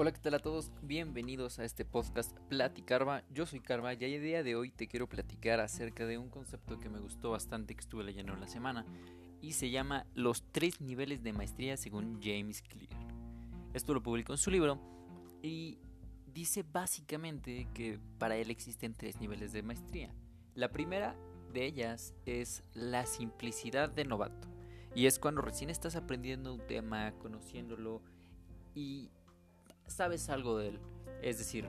Hola, ¿qué tal a todos? Bienvenidos a este podcast Platicarva. Yo soy Carva y el día de hoy te quiero platicar acerca de un concepto que me gustó bastante que estuve leyendo en la semana y se llama Los tres niveles de maestría según James Clear. Esto lo publicó en su libro y dice básicamente que para él existen tres niveles de maestría. La primera de ellas es la simplicidad de novato y es cuando recién estás aprendiendo un tema, conociéndolo y sabes algo de él. Es decir,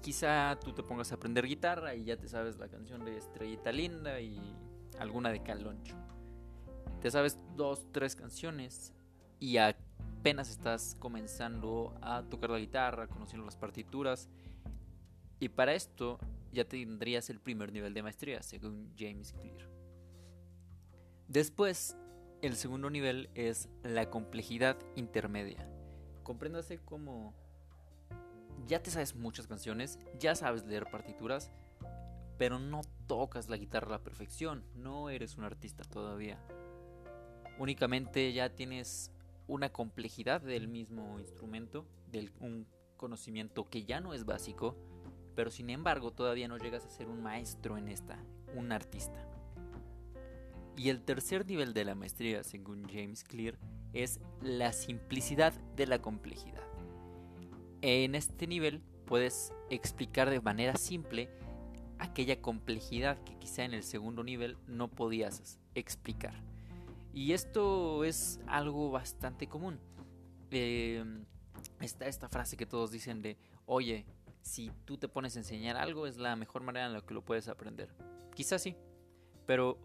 quizá tú te pongas a aprender guitarra y ya te sabes la canción de Estrellita Linda y alguna de Caloncho. Te sabes dos, tres canciones y apenas estás comenzando a tocar la guitarra, conociendo las partituras. Y para esto ya tendrías el primer nivel de maestría, según James Clear. Después, el segundo nivel es la complejidad intermedia compréndase como ya te sabes muchas canciones, ya sabes leer partituras, pero no tocas la guitarra a la perfección, no eres un artista todavía. Únicamente ya tienes una complejidad del mismo instrumento, del un conocimiento que ya no es básico, pero sin embargo todavía no llegas a ser un maestro en esta, un artista. Y el tercer nivel de la maestría, según James Clear, es la simplicidad de la complejidad. En este nivel puedes explicar de manera simple aquella complejidad que quizá en el segundo nivel no podías explicar. Y esto es algo bastante común. Em, está esta frase que todos dicen de, oye, si tú te pones a enseñar algo es la mejor manera en la que lo puedes aprender. Quizás sí, pero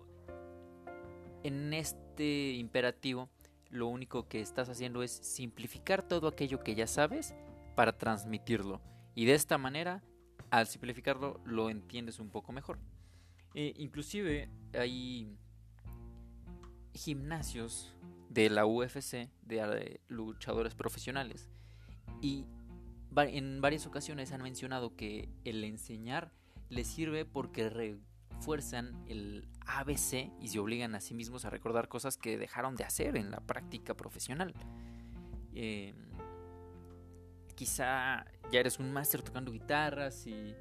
en este imperativo lo único que estás haciendo es simplificar todo aquello que ya sabes para transmitirlo. Y de esta manera, al simplificarlo, lo entiendes un poco mejor. E inclusive hay gimnasios de la UFC, de luchadores profesionales, y en varias ocasiones han mencionado que el enseñar les sirve porque fuerzan el ABC y se obligan a sí mismos a recordar cosas que dejaron de hacer en la práctica profesional. Em, quizá ya eres un máster tocando guitarras y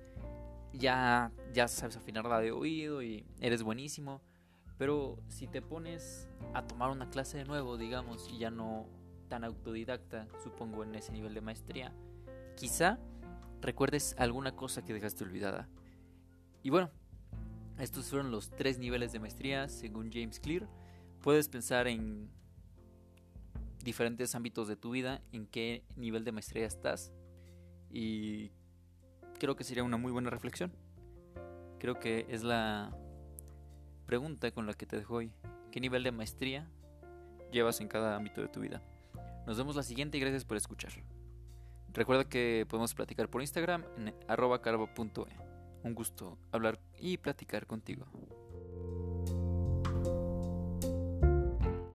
ya, ya sabes afinarla de oído y eres buenísimo. Pero si te pones a tomar una clase de nuevo, digamos, y ya no tan autodidacta, supongo, en ese nivel de maestría, quizá recuerdes alguna cosa que dejaste olvidada. Y bueno, estos fueron los tres niveles de maestría según James Clear. Puedes pensar en diferentes ámbitos de tu vida, en qué nivel de maestría estás. Y creo que sería una muy buena reflexión. Creo que es la pregunta con la que te dejo hoy. ¿Qué nivel de maestría llevas en cada ámbito de tu vida? Nos vemos la siguiente y gracias por escuchar. Recuerda que podemos platicar por Instagram en arroba. Un gusto hablar y platicar contigo.